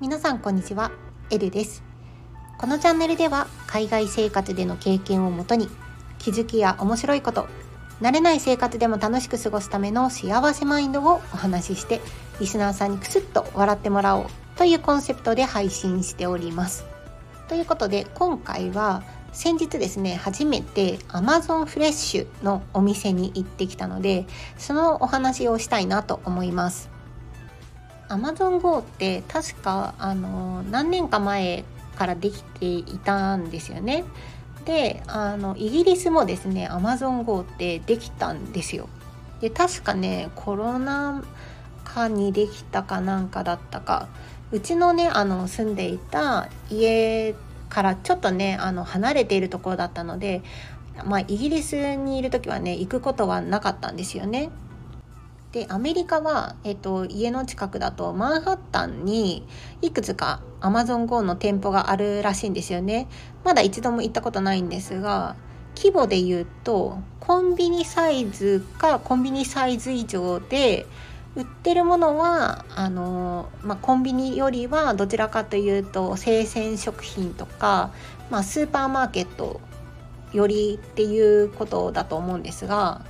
皆さんこんにちは。エルです。このチャンネルでは海外生活での経験をもとに気づきや面白いこと慣れない生活でも楽しく過ごすための幸せマインドをお話ししてリスナーさんにクスッと笑ってもらおうというコンセプトで配信しております。ということで今回は先日ですね初めて Amazon フレッシュのお店に行ってきたのでそのお話をしたいなと思います。Amazon Go って確かあの何年か前からできていたんですよね。であのイギリスもですね Amazon Go ってできたんですよ。で確かねコロナ禍にできたかなんかだったか。うちのねあの住んでいた家からちょっとねあの離れているところだったので、まあ、イギリスにいる時はね行くことはなかったんですよね。でアメリカは、えっと、家の近くだとマンハッタンにいくつか AmazonGO の店舗があるらしいんですよね。まだ一度も行ったことないんですが規模で言うとコンビニサイズかコンビニサイズ以上で売ってるものはあの、まあ、コンビニよりはどちらかというと生鮮食品とか、まあ、スーパーマーケットよりっていうことだと思うんですが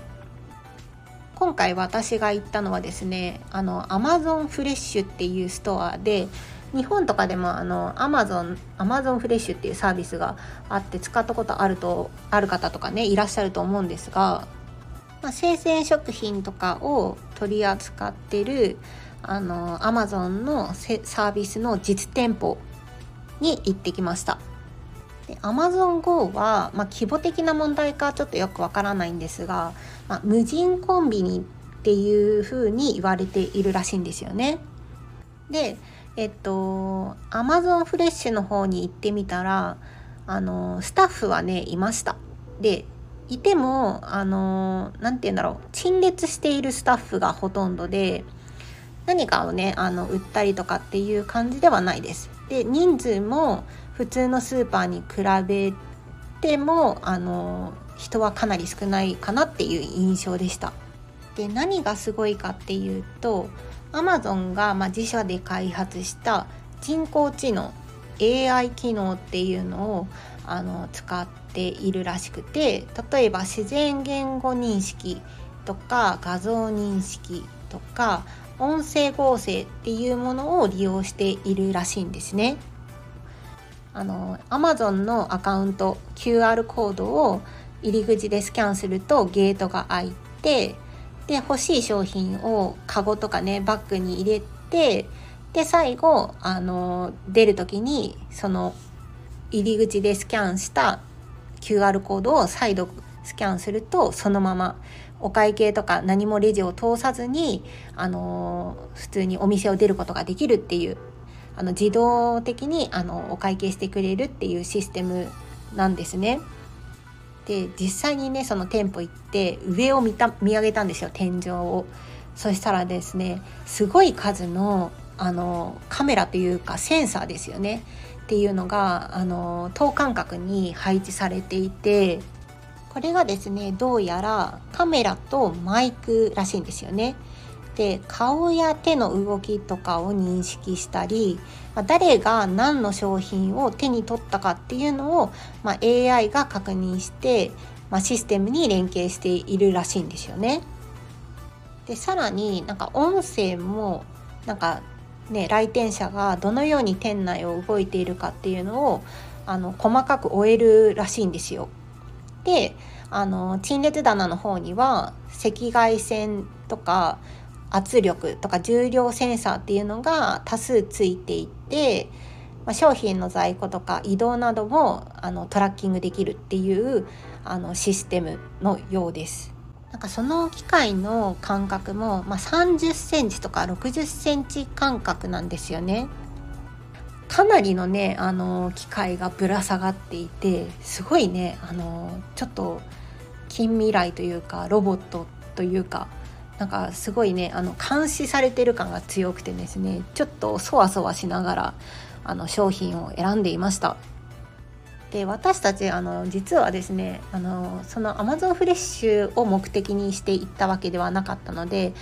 今回私が行ったのはですねあのアマゾンフレッシュっていうストアで日本とかでもあのアマゾンアマゾンフレッシュっていうサービスがあって使ったことあるとある方とかねいらっしゃると思うんですがまあ、生鮮食品とかを取り扱ってるあのアマゾンのサービスの実店舗に行ってきました。で Amazon Go は、まあ、規模的な問題かちょっとよくわからないんですが、まあ、無人コンビニっていう風に言われているらしいんですよね。でえっと Amazon フレッシュの方に行ってみたらあのスタッフはねいました。でいてもあの何て言うんだろう陳列しているスタッフがほとんどで何かをねあの売ったりとかっていう感じではないです。で人数も普通のスーパーに比べてもあの人はかなり少ないかなっていう印象でした。で何がすごいかっていうと Amazon が、まあ、自社で開発した人工知能 AI 機能っていうのをあの使っているらしくて例えば自然言語認識とか画像認識とか音声合成っていうものを利用しているらしいんですね。あの Amazon のアカウント QR コードを入り口でスキャンするとゲートが開いてで欲しい商品をカゴとかねバッグに入れてで最後あの出る時にその入り口でスキャンした QR コードを再度スキャンするとそのままお会計とか何もレジを通さずに、あの普通にお店を出ることができるっていうあの自動的にあのお会計してくれるっていうシステムなんですね。で実際にねその店舗行って上を見た見上げたんですよ天井を。そしたらですねすごい数のあのカメラというかセンサーですよねっていうのがあの等間隔に配置されていてこれがですねどうやらカメラとマイクらしいんですよね。で顔や手の動きとかを認識したり誰が何の商品を手に取ったかっていうのを、まあ、AI が確認して、まあ、システムに連携しているらしいんですよね。でさらになんか音声もなんかね、来店者がどのように店内を動いているかっていうのをあの細かく終えるらしいんですよ。であの陳列棚の方には赤外線とか圧力とか重量センサーっていうのが多数ついていて、まあ、商品の在庫とか移動などもあのトラッキングできるっていうあのシステムのようです。なんかその機械の間隔も、まあ、30センチとか60センチ間隔なんですよね。かなりのねあの機械がぶら下がっていてすごいねあのちょっと近未来というかロボットというかなんかすごいねあの監視されてる感が強くてですねちょっとそわそわしながらあの商品を選んでいましたで私たちあの実はですねあのそのアマゾンフレッシュを目的にして行ったわけではなかったので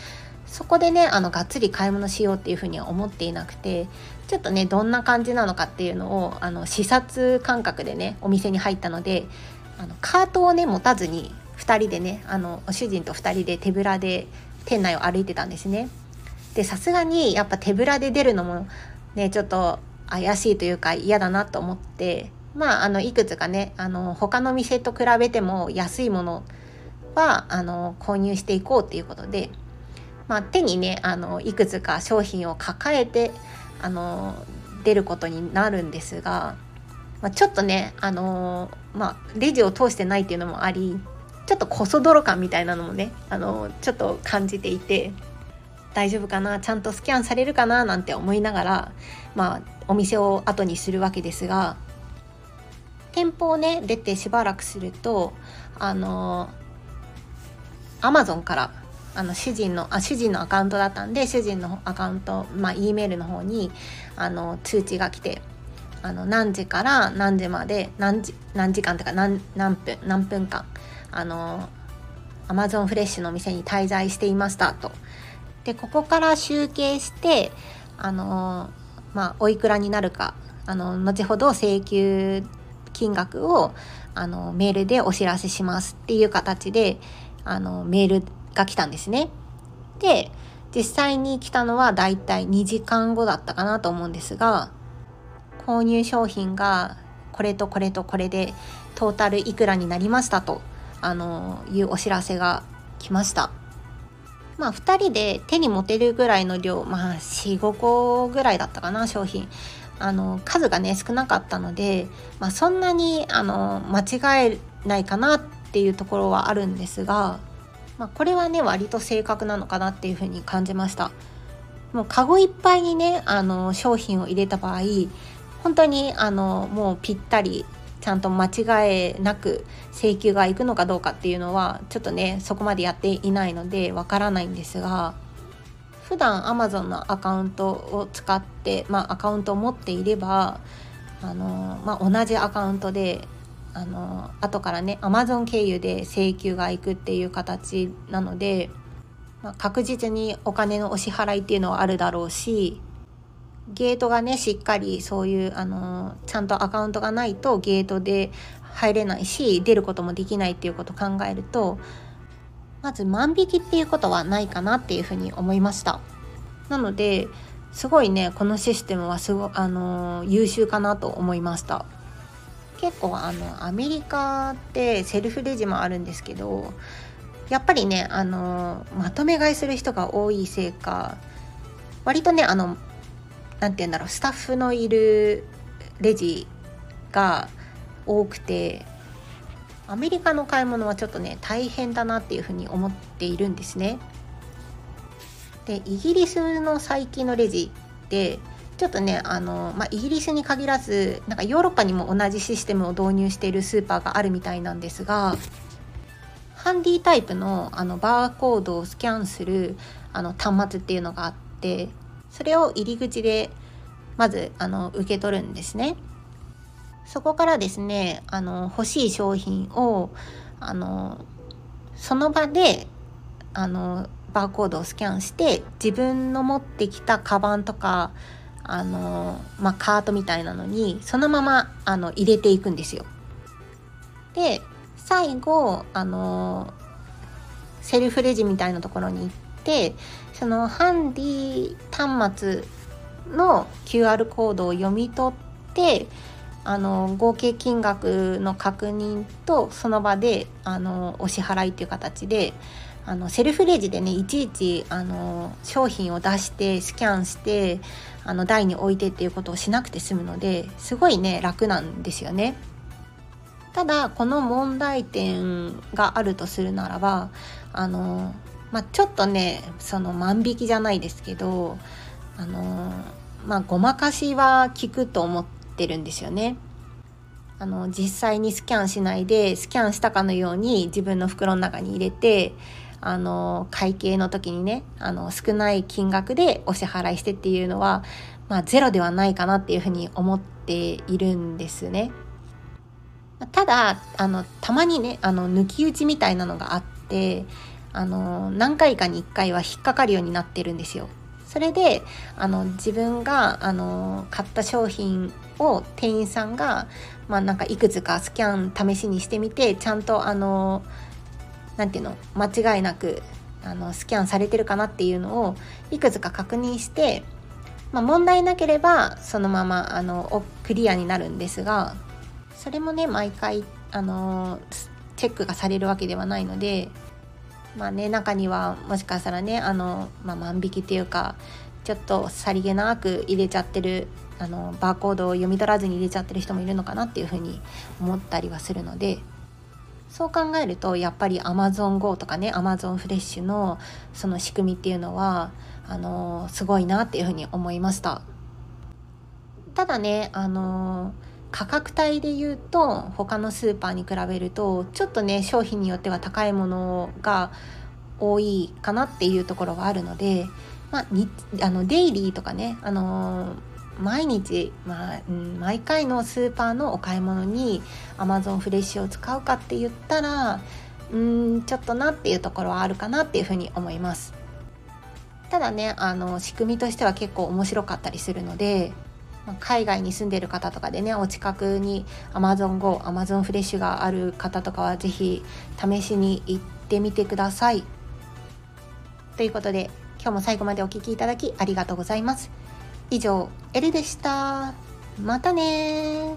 そこでねあのがっつり買い物しようっていうふうには思っていなくてちょっとねどんな感じなのかっていうのをあの視察感覚でねお店に入ったのであのカートをね持たずに2人でねあの主人と2人で手ぶらで店内を歩いてたんですね。でさすがにやっぱ手ぶらで出るのもねちょっと怪しいというか嫌だなと思ってまああのいくつかねあの他の店と比べても安いものはあの購入していこうっていうことでまあ、手にねあのいくつか商品を抱えてあの出ることになるんですが、まあ、ちょっとねあの、まあ、レジを通してないっていうのもありちょっとこそ泥感みたいなのもねあのちょっと感じていて大丈夫かなちゃんとスキャンされるかななんて思いながら、まあ、お店を後にするわけですが店舗をね出てしばらくするとあのアマゾンからあの主人のあ主人のアカウントだったんで主人のアカウント、まあ、E メールの方にあの通知が来てあの何時から何時まで何時何時間とか何何分何分間あのアマゾンフレッシュの店に滞在していましたと。でここから集計してあのまあおいくらになるかあの後ほど請求金額をあのメールでお知らせしますっていう形であのメールが来たんですね。で実際に来たのはだいたい2時間後だったかなと思うんですが購入商品がこれとこれとこれでトータルいくらになりましたとあのいうお知らせが来ました。まあ2人で手に持てるぐらいの量まあ45個ぐらいだったかな商品あの数がね少なかったので、まあ、そんなにあの間違えないかなっていうところはあるんですがまあ、これはね割と正確なのかなっていうふうに感じました。もうカゴいっぱいにねあの商品を入れた場合本当にあのもうぴったりちゃんと間違えなく請求がいくのかどうかっていうのはちょっとねそこまでやっていないのでわからないんですが普段 Amazon のアカウントを使って、まあ、アカウントを持っていればあの、まあ、同じアカウントであの後からね Amazon 経由で請求がいくっていう形なので、まあ、確実にお金のお支払いっていうのはあるだろうしゲートがねしっかりそういうあのちゃんとアカウントがないとゲートで入れないし出ることもできないっていうことを考えるとまず万引きっていうことはないかなっていうふうに思いました。なのですごいねこのシステムはすごあの優秀かなと思いました。結構あのアメリカってセルフレジもあるんですけどやっぱりねあのまとめ買いする人が多いせいか割とねあの何て言うんだろうスタッフのいるレジが多くてアメリカの買い物はちょっとね大変だなっていうふうに思っているんですね。でイギリスの最近のレジってちょっとねあの、まあ、イギリスに限らずなんかヨーロッパにも同じシステムを導入しているスーパーがあるみたいなんですがハンディタイプのあのバーコードをスキャンするあの端末っていうのがあってそれを入り口でまずあの受け取るんですね。そこからですねあの欲しい商品をあのその場であのバーコードをスキャンして自分の持ってきたカバンとかあの、まあ、カートみたいなのにそのままあの入れていくんですよ。で最後あのセルフレジみたいなところに行ってそのハンディ端末の QR コードを読み取ってあの合計金額の確認とその場であのお支払いっていう形であのセルフレジでねいちいちあの商品を出してスキャンしてあの台に置いてっていうことをしなくて済むのですごいね楽なんですよね。ただこの問題点があるとするならばあの、まあ、ちょっとねその万引きじゃないですけどあのまあごまかしは効くと思ってるんですよね。あの実際にスキャンしないでスキャンしたかのように自分の袋の中に入れてあの会計の時にねあの少ない金額でお支払いしてっていうのは、まあ、ゼロではないかなっていうふうに思っているんですね。ただあのたまにねあの抜き打ちみたいなのがあってあの何回かに1回は引っかかるようになってるんですよ。それであの自分があの買った商品を店員さんが、まあ、なんかいくつかスキャン試しにしてみてちゃんとあのなんていうの間違いなくあのスキャンされてるかなっていうのをいくつか確認して、まあ、問題なければそのままあのクリアになるんですがそれもね毎回あのチェックがされるわけではないのでまあね中にはもしかしたらねあの、まあ、万引きっていうかちょっとさりげなく入れちゃってるあのバーコードを読み取らずに入れちゃってる人もいるのかなっていうふうに思ったりはするのでそう考えるとやっぱり AmazonGo とかね Amazon フレッシュのその仕組みっていうのはあのすごいなっていうふうに思いました。ただねあの価格帯で言うと他のスーパーに比べるとちょっとね商品によっては高いものが多いかなっていうところはあるので、まあ、にあのデイリーとかね、あのー、毎日、まあ、うん、毎回のスーパーのお買い物に Amazon フレッシュを使うかって言ったらうんちょっとなっていうところはあるかなっていうふうに思います。ただねあの仕組みとしては結構面白かったりするので海外に住んでる方とかでねお近くに AmazonGo、Amazon フレッシュがある方とかは是非試しに行ってみてください。ということで今日も最後までお聴きいただきありがとうございます。以上、エルでした。またね